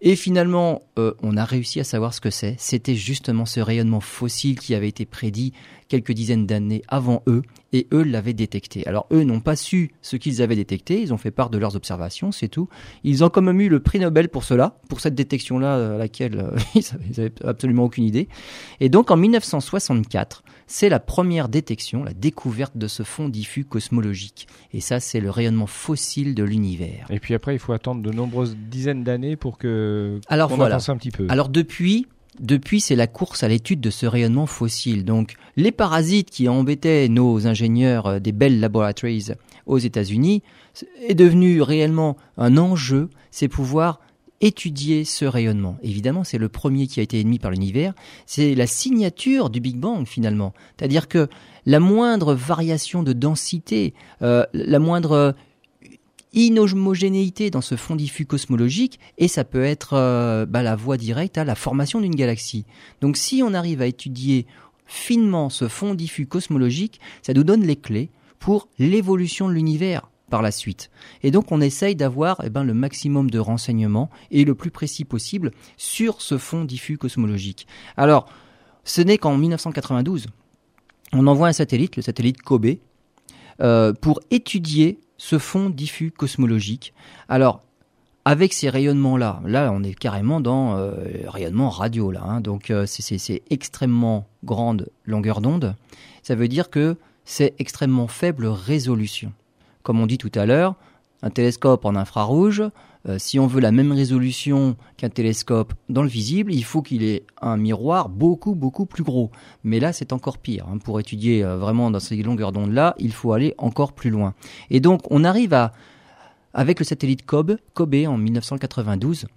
Et finalement, euh, on a réussi à savoir ce que c'est. C'était justement ce rayonnement fossile qui avait été prédit quelques dizaines d'années avant eux, et eux l'avaient détecté. Alors eux n'ont pas su ce qu'ils avaient détecté, ils ont fait part de leurs observations, c'est tout. Ils ont quand même eu le prix Nobel pour cela, pour cette détection-là à laquelle euh, ils n'avaient absolument aucune idée. Et donc en 1964, c'est la première détection, la découverte de ce fond diffus cosmologique. Et ça, c'est le rayonnement fossile de l'univers. Et puis après, il faut attendre de nombreuses dizaines d'années pour que Alors voilà. un petit peu. Alors depuis, depuis, c'est la course à l'étude de ce rayonnement fossile. Donc, les parasites qui embêtaient nos ingénieurs euh, des Bell Laboratories aux États-Unis est devenu réellement un enjeu, c'est pouvoir étudier ce rayonnement. Évidemment, c'est le premier qui a été émis par l'univers. C'est la signature du Big Bang finalement. C'est-à-dire que la moindre variation de densité, euh, la moindre inhomogénéité dans ce fond diffus cosmologique et ça peut être euh, bah, la voie directe à la formation d'une galaxie. Donc si on arrive à étudier finement ce fond diffus cosmologique, ça nous donne les clés pour l'évolution de l'univers par la suite. Et donc on essaye d'avoir eh ben, le maximum de renseignements et le plus précis possible sur ce fond diffus cosmologique. Alors, ce n'est qu'en 1992, on envoie un satellite, le satellite Kobe, euh, pour étudier ce fond diffus cosmologique. Alors, avec ces rayonnements-là, là on est carrément dans euh, rayonnement radio, là, hein. donc euh, c'est extrêmement grande longueur d'onde, ça veut dire que c'est extrêmement faible résolution. Comme on dit tout à l'heure, un télescope en infrarouge, euh, si on veut la même résolution qu'un télescope dans le visible, il faut qu'il ait un miroir beaucoup beaucoup plus gros. Mais là, c'est encore pire. Hein. Pour étudier euh, vraiment dans ces longueurs d'onde-là, il faut aller encore plus loin. Et donc, on arrive à, avec le satellite COBE, COBE en 1992,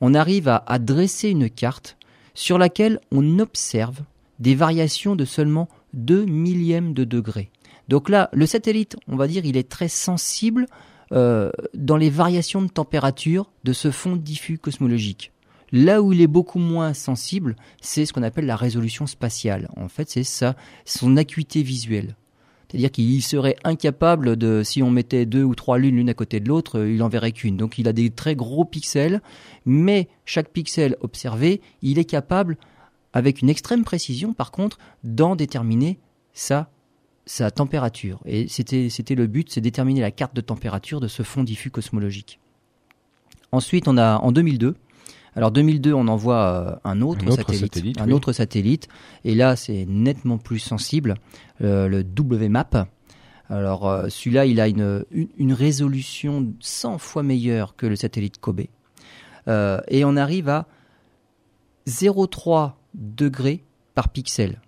on arrive à, dresser une carte sur laquelle on observe des variations de seulement 2 millièmes de degré. Donc là, le satellite, on va dire, il est très sensible euh, dans les variations de température de ce fond diffus cosmologique. Là où il est beaucoup moins sensible, c'est ce qu'on appelle la résolution spatiale. En fait, c'est ça, son acuité visuelle. C'est-à-dire qu'il serait incapable de, si on mettait deux ou trois lunes l'une à côté de l'autre, euh, il en verrait qu'une. Donc il a des très gros pixels, mais chaque pixel observé, il est capable, avec une extrême précision par contre, d'en déterminer sa sa température. Et c'était, le but, c'est déterminer la carte de température de ce fond diffus cosmologique. Ensuite, on a en 2002. Alors 2002, on envoie euh, un autre, satellite, un autre satellite, et là c'est nettement plus sensible, euh, le WMAP. Alors euh, celui-là, il a une, une, résolution 100 fois meilleure que le satellite Kobe, et on arrive à 0,3 degrés par pixel.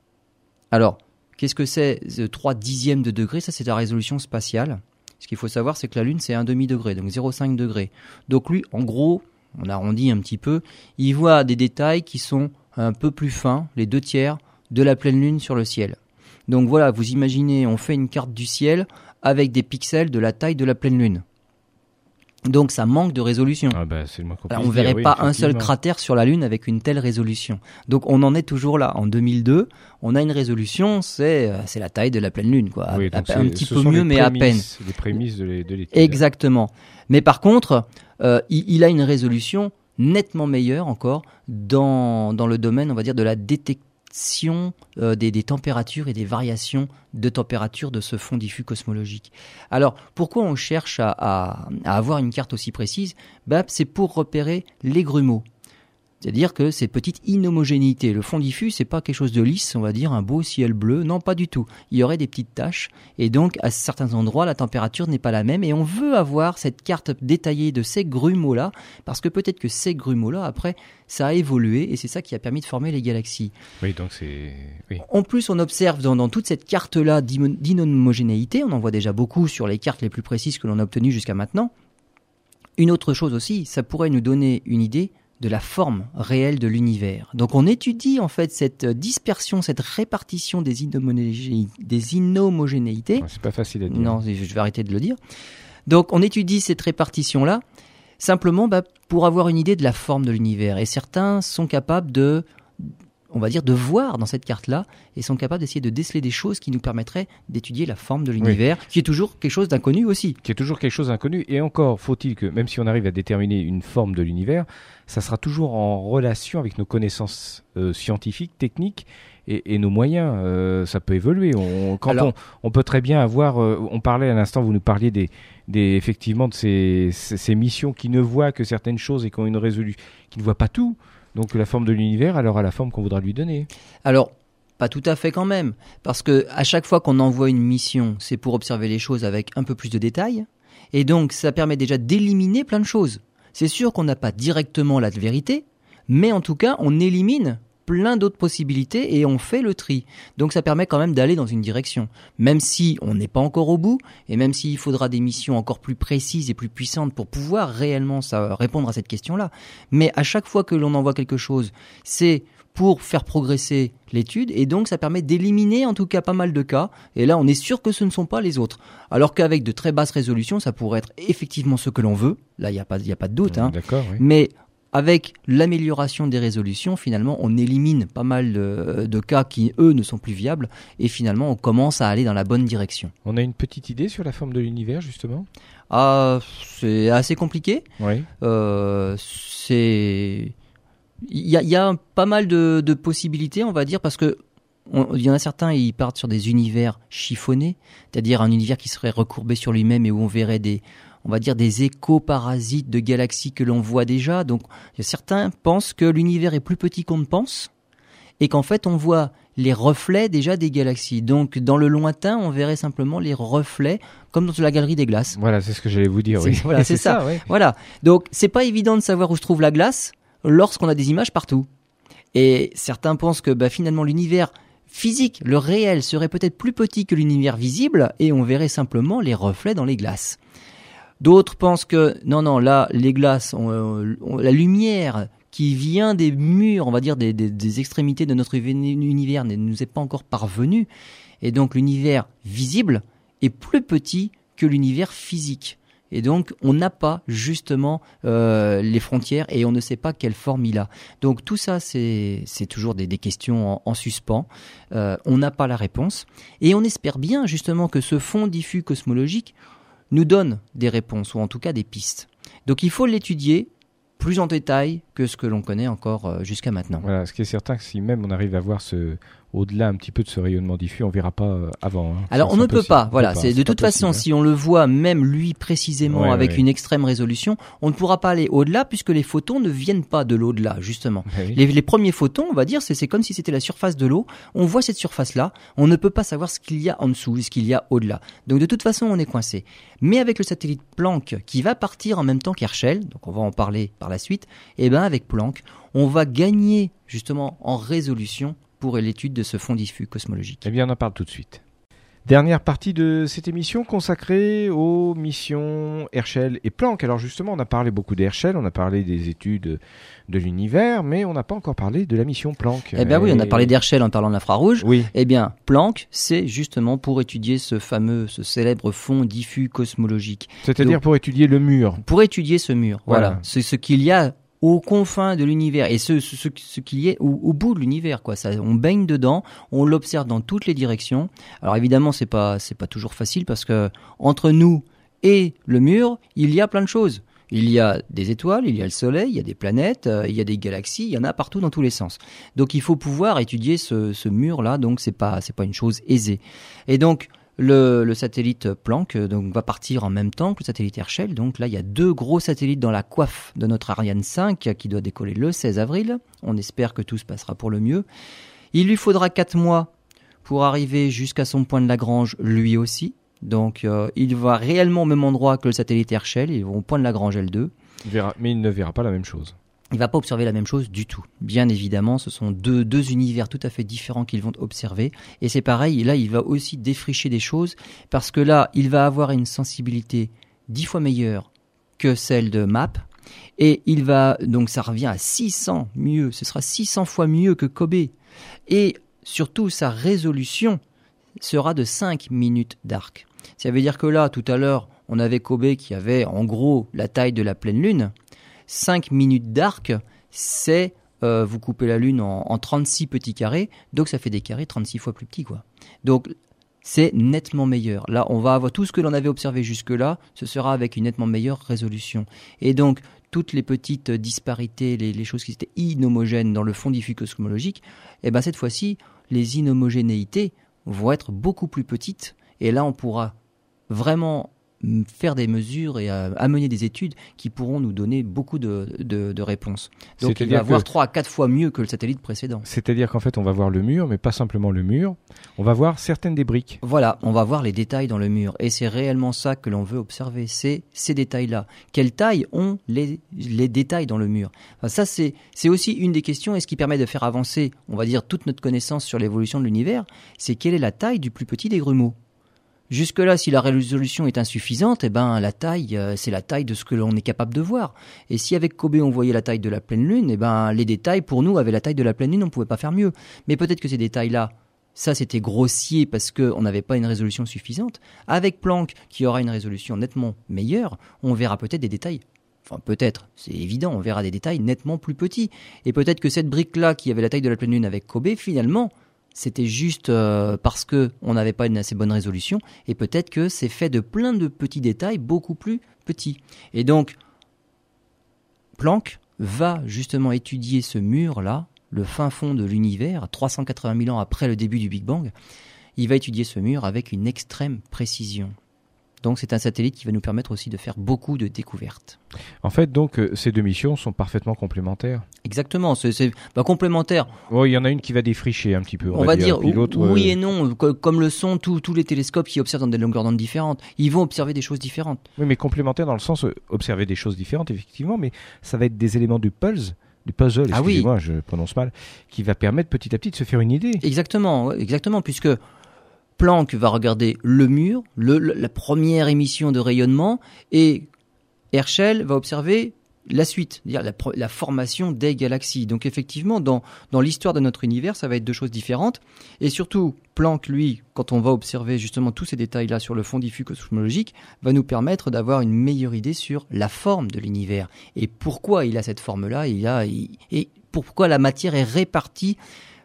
Alors Qu'est-ce que c'est 3 dixièmes de degré? Ça, c'est la résolution spatiale. Ce qu'il faut savoir, c'est que la Lune, c'est un demi-degré, donc 0,5 degré. Donc lui, en gros, on arrondit un petit peu, il voit des détails qui sont un peu plus fins, les deux tiers, de la pleine Lune sur le ciel. Donc voilà, vous imaginez, on fait une carte du ciel avec des pixels de la taille de la pleine Lune. Donc ça manque de résolution. Ah bah, on verrait pas un seul cratère sur la Lune avec une telle résolution. Donc on en est toujours là. En 2002, on a une résolution, c'est euh, c'est la taille de la pleine Lune, quoi. un petit peu mieux, mais à peine. Les prémices de l'étude. Exactement. Mais par contre, euh, il, a une résolution nettement meilleure encore dans, dans le domaine, on va dire, de la détection euh, des, températures et des variations de température de ce fond diffus cosmologique. Alors, pourquoi on cherche à, avoir une carte aussi précise? Bah, C'est pour repérer les grumeaux. C'est-à-dire que ces petites inhomogénéités, le fond diffus, c'est pas quelque chose de lisse, on va dire un beau ciel bleu, non pas du tout. Il y aurait des petites taches et donc à certains endroits la température n'est pas la même et on veut avoir cette carte détaillée de ces grumeaux-là parce que peut-être que ces grumeaux-là après ça a évolué et c'est ça qui a permis de former les galaxies. Oui, donc c'est En plus, on observe dans, dans toute cette carte-là d'inhomogénéité, on en voit déjà beaucoup sur les cartes les plus précises que l'on a obtenues jusqu'à maintenant. Une autre chose aussi, ça pourrait nous donner une idée de la forme réelle de l'univers. Donc on étudie en fait cette dispersion, cette répartition des, des inhomogénéités. C'est pas facile à dire. Non, je vais arrêter de le dire. Donc on étudie cette répartition-là simplement bah, pour avoir une idée de la forme de l'univers. Et certains sont capables de on va dire, de voir dans cette carte-là et sont capables d'essayer de déceler des choses qui nous permettraient d'étudier la forme de l'univers, qui est toujours quelque chose d'inconnu aussi. Qui est toujours quelque chose d'inconnu. Et encore, faut-il que, même si on arrive à déterminer une forme de l'univers, ça sera toujours en relation avec nos connaissances euh, scientifiques, techniques et, nos moyens. Euh, ça peut évoluer. On, quand on, peut très bien avoir, euh, on parlait à l'instant, vous nous parliez des, des effectivement de ces, ces, missions qui ne voient que certaines choses et qui ont une résolution, qui ne voient pas tout. Donc la forme de l'univers, alors à la forme qu'on voudra lui donner. Alors, pas tout à fait quand même, parce que à chaque fois qu'on envoie une mission, c'est pour observer les choses avec un peu plus de détails, et donc ça permet déjà d'éliminer plein de choses. C'est sûr qu'on n'a pas directement la vérité, mais en tout cas, on élimine plein d'autres possibilités et on fait le tri. Donc ça permet quand même d'aller dans une direction. Même si on n'est pas encore au bout et même s'il faudra des missions encore plus précises et plus puissantes pour pouvoir réellement ça, répondre à cette question-là. Mais à chaque fois que l'on envoie quelque chose, c'est pour faire progresser l'étude et donc ça permet d'éliminer en tout cas pas mal de cas et là on est sûr que ce ne sont pas les autres alors qu'avec de très basses résolutions ça pourrait être effectivement ce que l'on veut là il n'y a pas il a pas de doute hein. D'accord, oui. mais avec l'amélioration des résolutions, finalement, on élimine pas mal de, de cas qui, eux, ne sont plus viables, et finalement, on commence à aller dans la bonne direction. On a une petite idée sur la forme de l'univers, justement? Ah, c'est assez compliqué. Oui. Euh, c'est il y y a pas mal de, de possibilités, on va dire, parce que il y en a certains, ils partent sur des univers chiffonnés, c'est-à-dire un univers qui serait recourbé sur lui-même et où on verrait des, on va dire des éco-parasites de galaxies que l'on voit déjà. Donc, certains pensent que l'univers est plus petit qu'on ne pense et qu'en fait, on voit les reflets déjà des galaxies. Donc, dans le lointain, on verrait simplement les reflets, comme dans la galerie des glaces. Voilà, c'est ce que j'allais vous dire. Oui. voilà, c'est ça. oui. Voilà. Donc, c'est pas évident de savoir où se trouve la glace lorsqu'on a des images partout. Et certains pensent que bah, finalement l'univers physique, le réel, serait peut-être plus petit que l'univers visible et on verrait simplement les reflets dans les glaces. D'autres pensent que non, non, là, les glaces, euh, la lumière qui vient des murs, on va dire des, des- extrémités de notre uni- univers ne nous est pas encore parvenue. Et donc l'univers visible est plus petit que l'univers physique. Et donc, on n'a pas justement euh, les frontières et on ne sait pas quelle forme il a. Donc, tout ça, c'est toujours des, questions en, en suspens. Euh, on n'a pas la réponse. Et on espère bien justement que ce fond diffus cosmologique nous donne des réponses, ou en tout cas des pistes. Donc, il faut l'étudier plus en détail que ce que l'on connaît encore euh, jusqu'à maintenant. Ce qui est certain, si même on arrive à voir ce, au-delà un petit peu de ce rayonnement diffus, on verra pas euh, avant. hein. Alors on ne peut pas, voilà. C'est de toute façon, possible, si on le voit même lui précisément Ouais, avec ouais. une extrême résolution, on ne pourra pas aller au-delà puisque les photons ne viennent pas de l'au-delà justement. hein. Oui. Les, les premiers photons, on va dire, c'est comme si c'était la surface de l'eau. On voit cette surface-là, on ne peut pas savoir ce qu'il y a en dessous, ce qu'il y a au-delà. Donc de toute façon, on est coincé. Mais avec le satellite Planck qui va partir en même temps qu'Herschel, donc on va en parler par la suite, et ben avec Planck, on va gagner justement en résolution pour l'étude de ce fond diffus cosmologique. Eh bien, on en parle tout de suite. Dernière partie de cette émission consacrée aux missions Herschel et Planck. Alors justement, on a parlé beaucoup d'Herschel, on a parlé des études de l'univers, mais on n'a pas encore parlé de la mission Planck. Eh bien oui, on a parlé d'Herschel en parlant de l'infrarouge. Oui, Eh bien, Planck, c'est justement pour étudier ce fameux, ce célèbre fond diffus cosmologique. c'est-à-dire pour étudier le mur. Pour étudier ce mur, voilà, Voilà. c'est ce qu'il y a aux confins de l'univers et ce, ce, ce, y est au, au bout de l'univers, quoi. Ça, on baigne dedans, on l'observe dans toutes les directions. Alors évidemment, c'est pas, c'est pas toujours facile parce que entre nous et le mur, il y a plein de choses. Il y a des étoiles, il y a le Soleil, il y a des planètes, euh, il y a des galaxies, il y en a partout dans tous les sens. Donc il faut pouvoir étudier ce, ce mur-là. Donc c'est pas c'est pas une chose aisée. Et donc le, satellite Planck euh, donc va partir en même temps que le satellite Herschel. Donc là il y a deux gros satellites dans la coiffe de notre Ariane 5 qui doit décoller le 16 avril. On espère que tout se passera pour le mieux. Il lui faudra quatre mois pour arriver jusqu'à son point de Lagrange lui aussi. Donc euh, il va réellement au même endroit que le satellite Herschel, il va au point de Lagrange L2. Il verra, mais il ne verra pas la même chose. Il va pas observer la même chose du tout. Bien évidemment, ce sont deux, deux univers tout à fait différents qu'ils vont observer. Et c'est pareil, là, il va aussi défricher des choses parce que là, il va avoir une sensibilité dix fois meilleure que celle de MAP. Et il va, donc ça revient à 600 mieux, ce sera 600 fois mieux que Kobe. Et surtout, sa résolution sera de 5 minutes d'arc. Ça veut dire que là, tout à l'heure, on avait Kobe qui avait en gros la taille de la pleine lune. 5 minutes d'arc, c'est euh, vous coupez la lune en, en 36 petits carrés, donc ça fait des carrés 36 fois plus petits quoi. Donc c'est nettement meilleur. Là, on va avoir tout ce que l'on avait observé jusque-là, ce sera avec une nettement meilleure résolution. Et donc toutes les petites disparités, les, choses qui étaient inhomogènes dans le fond diffus cosmologique, eh ben cette fois-ci, les inhomogénéités vont être beaucoup plus petites. Et là, on pourra vraiment faire des mesures et euh, amener des études qui pourront nous donner beaucoup de, de, de réponses. Donc il va voir que- 3 à 4 fois mieux que le satellite précédent. C'est-à-dire qu'en fait, on va voir le mur, mais pas simplement le mur. On va voir certaines des briques. Voilà, on va voir les détails dans le mur. Et c'est réellement ça que l'on veut observer, c'est ces détails-là. Quelle taille ont les, les détails dans le mur? Enfin, Ça, c'est c'est aussi une des questions, et ce qui permet de faire avancer, on va dire, toute notre connaissance sur l'évolution de l'univers, c'est quelle est la taille du plus petit des grumeaux? Jusque-là, si la résolution est insuffisante, eh ben la taille, euh, c'est la taille de ce que l'on est capable de voir. Et si avec Kobe on voyait la taille de la pleine lune, eh ben les détails pour nous avaient la taille de la pleine lune, on ne pouvait pas faire mieux. Mais peut-être que ces détails-là, ça c'était grossier parce qu'on n'avait pas une résolution suffisante. Avec Planck, qui aura une résolution nettement meilleure, on verra peut-être des détails. Enfin, peut-être, c'est évident, on verra des détails nettement plus petits. Et peut-être que cette brique-là, qui avait la taille de la pleine lune avec Kobe, finalement, c'était juste euh, parce que on n'avait pas une assez bonne résolution et peut-être que c'est fait de plein de petits détails beaucoup plus petits. Et donc Planck va justement étudier ce mur là, le fin fond de l'univers, 380 000 ans après le début du Big Bang. Il va étudier ce mur avec une extrême précision. Donc c'est un satellite qui va nous permettre aussi de faire beaucoup de découvertes. En fait, donc euh, ces deux missions sont parfaitement complémentaires. Exactement, c'est bah, complémentaire. Oui, il y en a une qui va défricher un petit peu. On, va dire, oui et non, comme le sont tous les télescopes qui observent dans des longueurs d'onde différentes. Ils vont observer des choses différentes. Oui, mais complémentaires dans le sens euh, observer des choses différentes, effectivement, mais ça va être des éléments du pulse du puzzle, ah excusez-moi, je prononce mal, qui va permettre petit à petit de se faire une idée. Exactement, exactement, puisque Planck va regarder le mur, la première émission de rayonnement, et Herschel va observer la suite, dire la, la, formation des galaxies. Donc effectivement, dans, dans l'histoire de notre univers, ça va être deux choses différentes. Et surtout, Planck, lui, quand on va observer justement tous ces détails-là sur le fond diffus cosmologique, va nous permettre d'avoir une meilleure idée sur la forme de l'univers et pourquoi il a cette forme-là, il a, et pourquoi la matière est répartie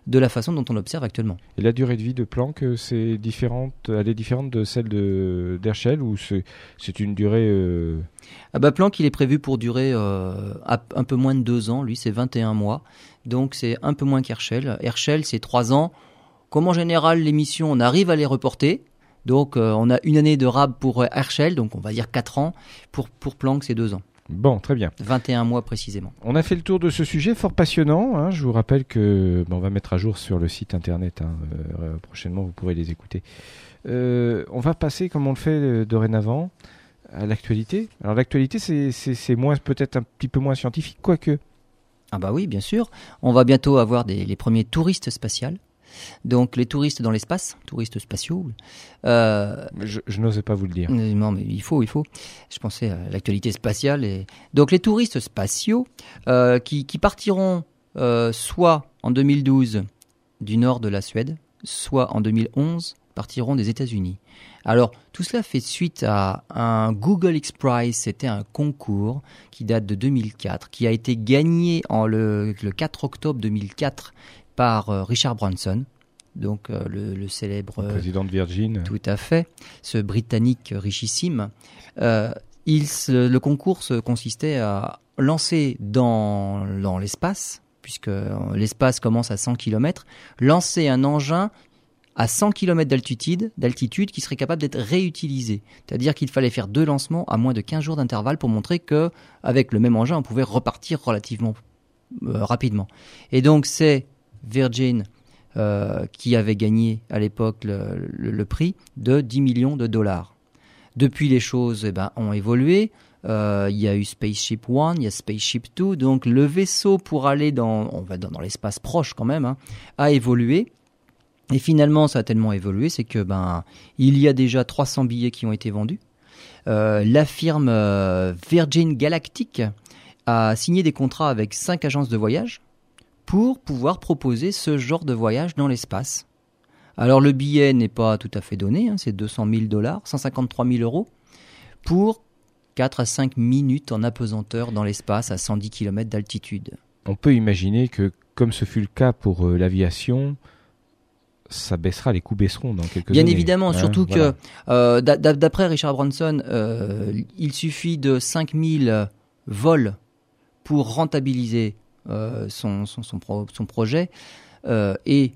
de la façon dont on l'observe actuellement. Et la durée de vie de Planck, euh, c'est différente, elle est différente de celle de d'Herschel ou c'est une durée euh, ah bah Planck, il est prévu pour durer euh, un peu moins de deux ans. Lui, c'est 21 mois, donc c'est un peu moins qu'Herschel. Herschel, c'est trois ans. Comme en général, les missions, on arrive à les reporter. Donc, on a une année de rab pour Herschel, donc on va dire quatre ans. Pour, pour Planck, c'est deux ans. Bon, très bien. 21 mois précisément. On a fait le tour de ce sujet fort passionnant. Hein. Je vous rappelle que on va mettre à jour sur le site internet. Hein. Euh, prochainement, vous pourrez les écouter. Euh, on va passer, comme on le fait euh, dorénavant, à l'actualité. Alors l'actualité, c'est moins peut-être un petit peu moins scientifique, quoique. Ah bah oui, bien sûr. On va bientôt avoir des, les premiers touristes spatials. Donc les touristes dans l'espace, touristes spatiaux. Euh, je, n'osais pas vous le dire. Euh, non, mais il faut, il faut. Je pensais à l'actualité spatiale. Et... Donc les touristes spatiaux euh, qui, partiront soit en 2012 du nord de la Suède, soit en 2011 partiront des États-Unis. Alors, tout cela fait suite à un Google X Prize, c'était un concours qui date de 2004, qui a été gagné en le 4 octobre 2004 par euh, Richard Branson, donc euh, le, célèbre euh, président de Virgin. Tout à fait, ce Britannique richissime. il, le concours consistait à lancer dans, dans l'espace, puisque l'espace commence à 100 km, lancer un engin à 100 km d'altitude, d'altitude qui serait capable d'être réutilisé. C'est-à-dire qu'il fallait faire deux lancements à moins de 15 jours d'intervalle pour montrer que avec le même engin, on pouvait repartir relativement rapidement. Et donc c'est Virgin euh, qui avait gagné à l'époque le, prix de 10 millions de dollars. Depuis, les choses eh ben, ont évolué. Euh, il y a eu Spaceship One, il y a Spaceship Two, donc le vaisseau pour aller dans, l'espace proche quand même, hein, a évolué. Et finalement, ça a tellement évolué, c'est que ben il y a déjà 300 billets qui ont été vendus. Euh, la firme Virgin Galactic a signé des contrats avec cinq agences de voyage pour pouvoir proposer ce genre de voyage dans l'espace. Alors le billet n'est pas tout à fait donné, hein, c'est 200 000 dollars, 153 000 euros, pour 4 à 5 minutes en apesanteur dans l'espace à 110 km d'altitude. On peut imaginer que, comme ce fut le cas pour euh, l'aviation, ça baissera, les coûts baisseront dans quelques Bien années. Bien évidemment, hein, surtout que euh, d'après Richard Branson, euh, il suffit de 5000 vols pour rentabiliser euh, son, projet. Euh, et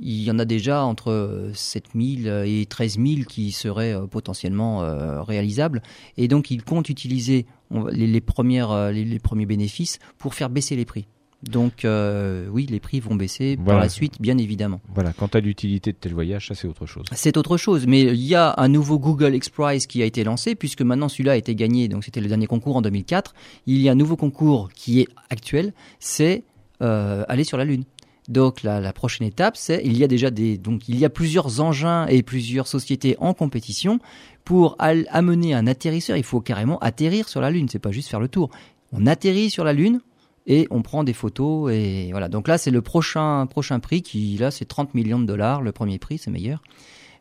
il y en a déjà entre 7000 et 13000 qui seraient euh, potentiellement réalisables. Et donc, il compte utiliser les, premières, les, premiers bénéfices pour faire baisser les prix. Donc euh, oui, les prix vont baisser par la suite, bien évidemment. Voilà, quant à l'utilité de tel voyage, ça c'est autre chose. C'est autre chose, mais il y a un nouveau Google X Prize qui a été lancé, puisque maintenant celui-là a été gagné, donc c'était le dernier concours en 2004. Il y a un nouveau concours qui est actuel, c'est euh, aller sur la Lune. Donc la, la prochaine étape, c'est il y a déjà des donc il y a plusieurs engins et plusieurs sociétés en compétition pour amener un atterrisseur. Il faut carrément atterrir sur la Lune, c'est pas juste faire le tour. On atterrit sur la Lune et on prend des photos et voilà. Donc là, c'est le prochain prochain prix qui là c'est 30 millions de dollars. Le premier prix, c'est meilleur.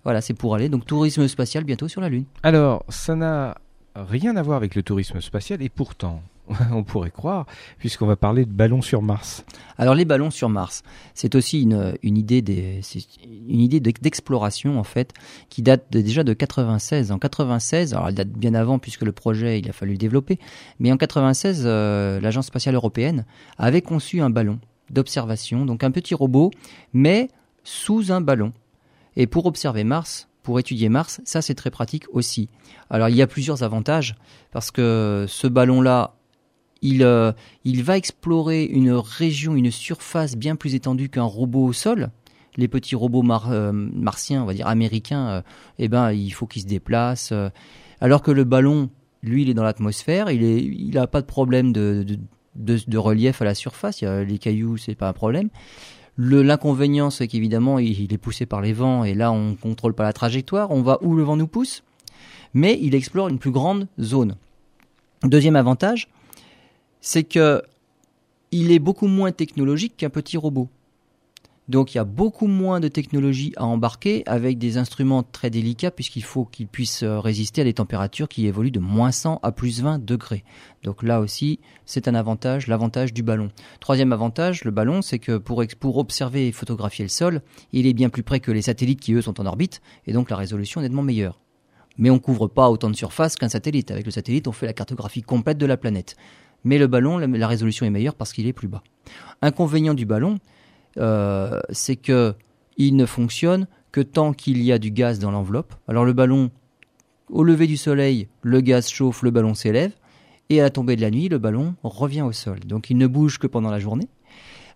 Voilà, c'est pour aller donc tourisme spatial bientôt sur la Lune. Alors, ça n'a rien à voir avec le tourisme spatial et pourtant, on pourrait croire, puisqu'on va parler de ballons sur Mars. Alors les ballons sur Mars, c'est aussi une, idée idée d'exploration en fait qui date déjà de 96. En 96, alors elle date bien avant puisque le projet il a fallu le développer, mais en 96, euh, l'agence spatiale européenne avait conçu un ballon d'observation, donc un petit robot, mais sous un ballon. Et pour observer Mars, pour étudier Mars, ça c'est très pratique aussi. Alors il y a plusieurs avantages parce que ce ballon-là il, euh, il va explorer une région, une surface bien plus étendue qu'un robot au sol. Les petits robots euh, martiens, on va dire américains, euh, eh ben, il faut qu'ils se déplacent. alors que le ballon, lui, il est dans l'atmosphère, il n'a a pas de problème de, relief à la surface. Les cailloux, c'est pas un problème. L'inconvénient, c'est qu'évidemment, il, il, est poussé par les vents et là, on contrôle pas la trajectoire. On va où le vent nous pousse, mais il explore une plus grande zone. Deuxième avantage, c'est que il est beaucoup moins technologique qu'un petit robot. Donc il y a beaucoup moins de technologie à embarquer avec des instruments très délicats puisqu'il faut qu'ils puissent euh, résister à des températures qui évoluent de moins 100 à plus 20 degrés. Donc là aussi, c'est un avantage, l'avantage du ballon. Troisième avantage, le ballon, c'est que pour, observer et photographier le sol, il est bien plus près que les satellites qui eux sont en orbite et donc la résolution est nettement meilleure. Mais on couvre pas autant de surface qu'un satellite. Avec le satellite, on fait la cartographie complète de la planète mais le ballon, la, résolution est meilleure parce qu'il est plus bas. Inconvénient du ballon, euh, c'est que il ne fonctionne que tant qu'il y a du gaz dans l'enveloppe. Alors le ballon, au lever du soleil, le gaz chauffe, le ballon s'élève, et à la tombée de la nuit, le ballon revient au sol. Donc il ne bouge que pendant la journée.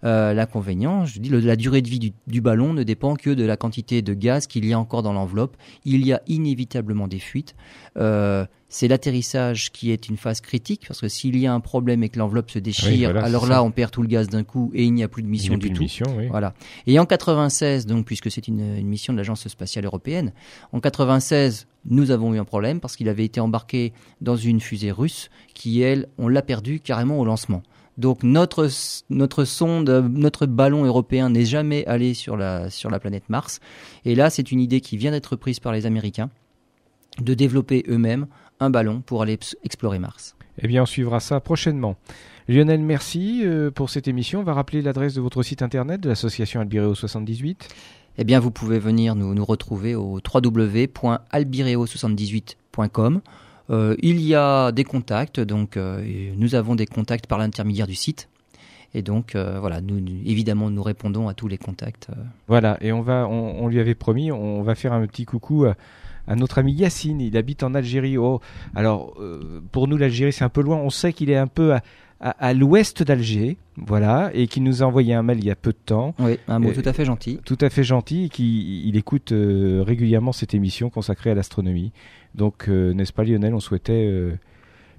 Euh, l'inconvénient, je dis, la durée de vie du, ballon ne dépend que de la quantité de gaz qu'il y a encore dans l'enveloppe. Il y a inévitablement des fuites. Euh, c'est l'atterrissage qui est une phase critique parce que s'il y a un problème et que l'enveloppe se déchire, alors là on perd tout le gaz d'un coup et il n'y a plus de mission du tout. Voilà. Et en 96, donc puisque c'est une, une, mission de l'agence spatiale européenne, en 96 nous avons eu un problème parce qu'il avait été embarqué dans une fusée russe qui elle on l'a perdu carrément au lancement. Donc notre notre sonde, notre ballon européen n'est jamais allé sur la sur la planète Mars. Et là, c'est une idée qui vient d'être prise par les Américains de développer eux-mêmes un ballon pour aller explorer Mars. Eh bien, on suivra ça prochainement. Lionel, merci euh, pour cette émission. On va rappeler l'adresse de votre site internet de l'association Albireo 78. Eh bien, vous pouvez venir nous, nous retrouver au www.albireo78.com. Euh, il y a des contacts, donc euh, nous avons des contacts par l'intermédiaire du site. Et donc voilà, nous, évidemment nous répondons à tous les contacts. Voilà, et on va, on, lui avait promis, on va faire un petit coucou à notre ami Yacine. Il habite en Algérie. Oh, alors, euh, pour nous, l'Algérie, c'est un peu loin. On sait qu'il est un peu à, l'ouest d'Alger, voilà, et qu'il nous a envoyé un mail il y a peu de temps. Oui, un mot tout à fait gentil. Tout à fait gentil, et qui il écoute euh, régulièrement cette émission consacrée à l'astronomie. Donc, euh, n'est-ce pas Lionel, on souhaitait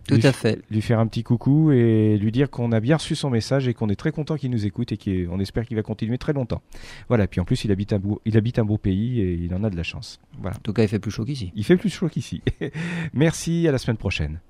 tout à fait. Lui faire un petit coucou et lui dire qu'on a bien reçu son message et qu'on est très content qu'il nous écoute et qu'on espère qu'il va continuer très longtemps. Voilà. Puis en plus, il habite un beau, il habite un beau pays et il en a de la chance. Voilà. En tout cas, il fait plus chaud qu'ici. Il fait plus chaud qu'ici. Merci. À la semaine prochaine.